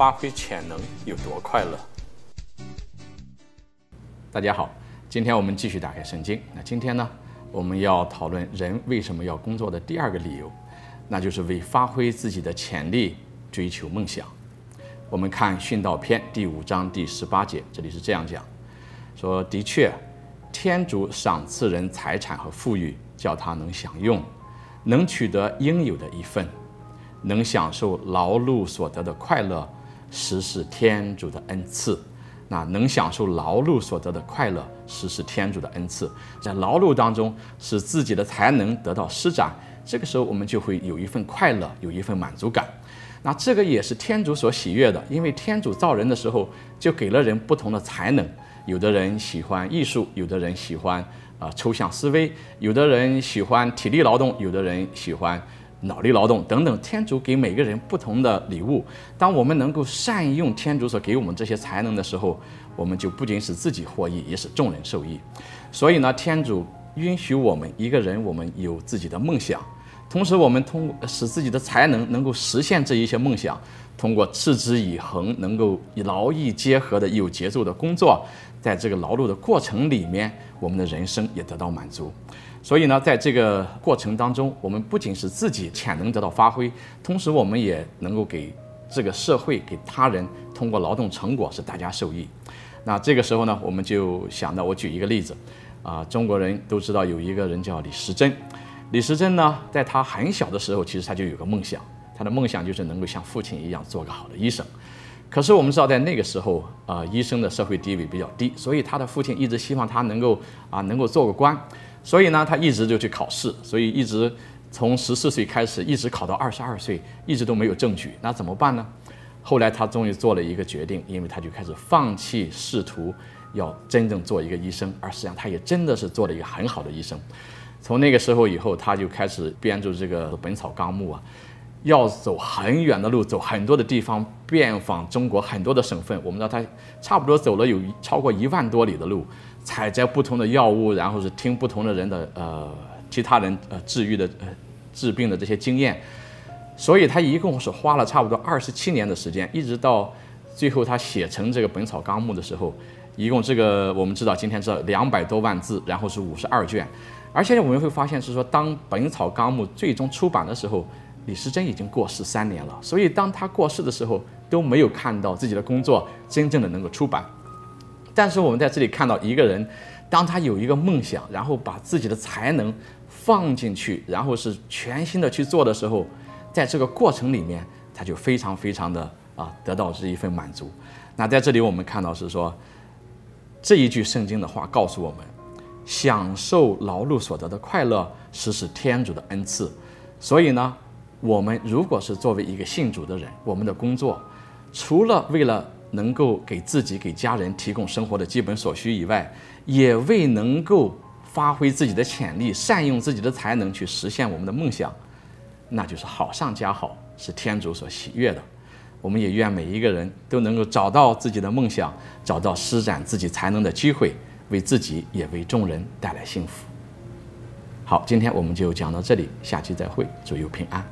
发挥潜能有多快乐。大家好，今天我们继续打开圣经。那今天呢，我们要讨论人为什么要工作的第二个理由，那就是为发挥自己的潜力追求梦想。我们看训道篇第五章第十八节，这里是这样讲：说的确，天主赏赐人财产和富裕，叫他能享用，能取得应有的一份，能享受劳碌所得的快乐，实是天主的恩赐。那能享受劳碌所得的快乐，实是天主的恩赐。在劳碌当中，使自己的才能得到施展，这个时候我们就会有一份快乐，有一份满足感。那这个也是天主所喜悦的，因为天主造人的时候就给了人不同的才能。有的人喜欢艺术，有的人喜欢啊、抽象思维，有的人喜欢体力劳动，有的人喜欢。脑力劳动等等，天主给每个人不同的礼物。当我们能够善用天主所给我们这些才能的时候，我们就不仅使自己获益，也使众人受益。所以呢，天主允许我们一个人，我们有自己的梦想，同时我们通过使自己的才能能够实现这一些梦想，通过持之以恒，能够劳逸结合的有节奏的工作，在这个劳碌的过程里面，我们的人生也得到满足。所以呢，在这个过程当中，我们不仅是自己潜能得到发挥，同时我们也能够给这个社会、给他人通过劳动成果使大家受益。那这个时候呢，我们就想到，我举一个例子，啊，中国人都知道有一个人叫李时珍。李时珍呢，在他很小的时候，其实他就有个梦想，他的梦想就是能够像父亲一样做个好的医生。可是我们知道，在那个时候，啊，医生的社会地位比较低，所以他的父亲一直希望他能够啊，能够做个官。所以呢，他一直就去考试，所以一直从十四岁开始，一直考到二十二岁，一直都没有中举。那怎么办呢？后来他终于做了一个决定，因为他就开始放弃仕途，要真正做一个医生。而实际上，他也真的是做了一个很好的医生。从那个时候以后，他就开始编著这个《本草纲目》啊，要走很远的路，走很多的地方，遍访中国很多的省份。我们知道他差不多走了有超过一万多里的路。采摘不同的药物，然后是听不同的人的呃，其他人呃治愈的呃治病的这些经验，所以他一共是花了差不多二十七年的时间，一直到最后他写成这个《本草纲目》的时候，一共这个我们知道今天知道两百多万字，然后是五十二卷，而且我们会发现是说，当《本草纲目》最终出版的时候，李时珍已经过世三年了，所以当他过世的时候都没有看到自己的工作真正的能够出版。但是我们在这里看到一个人，当他有一个梦想，然后把自己的才能放进去，然后是全心的去做的时候，在这个过程里面，他就非常非常的啊得到这一份满足。那在这里我们看到是说，这一句圣经的话告诉我们，享受劳碌所得的快乐，实是天主的恩赐。所以呢，我们如果是作为一个信主的人，我们的工作除了为了能够给自己、给家人提供生活的基本所需以外，也为能够发挥自己的潜力、善用自己的才能去实现我们的梦想，那就是好上加好，是天主所喜悦的。我们也愿每一个人都能够找到自己的梦想，找到施展自己才能的机会，为自己也为众人带来幸福。好，今天我们就讲到这里，下期再会，祝有平安。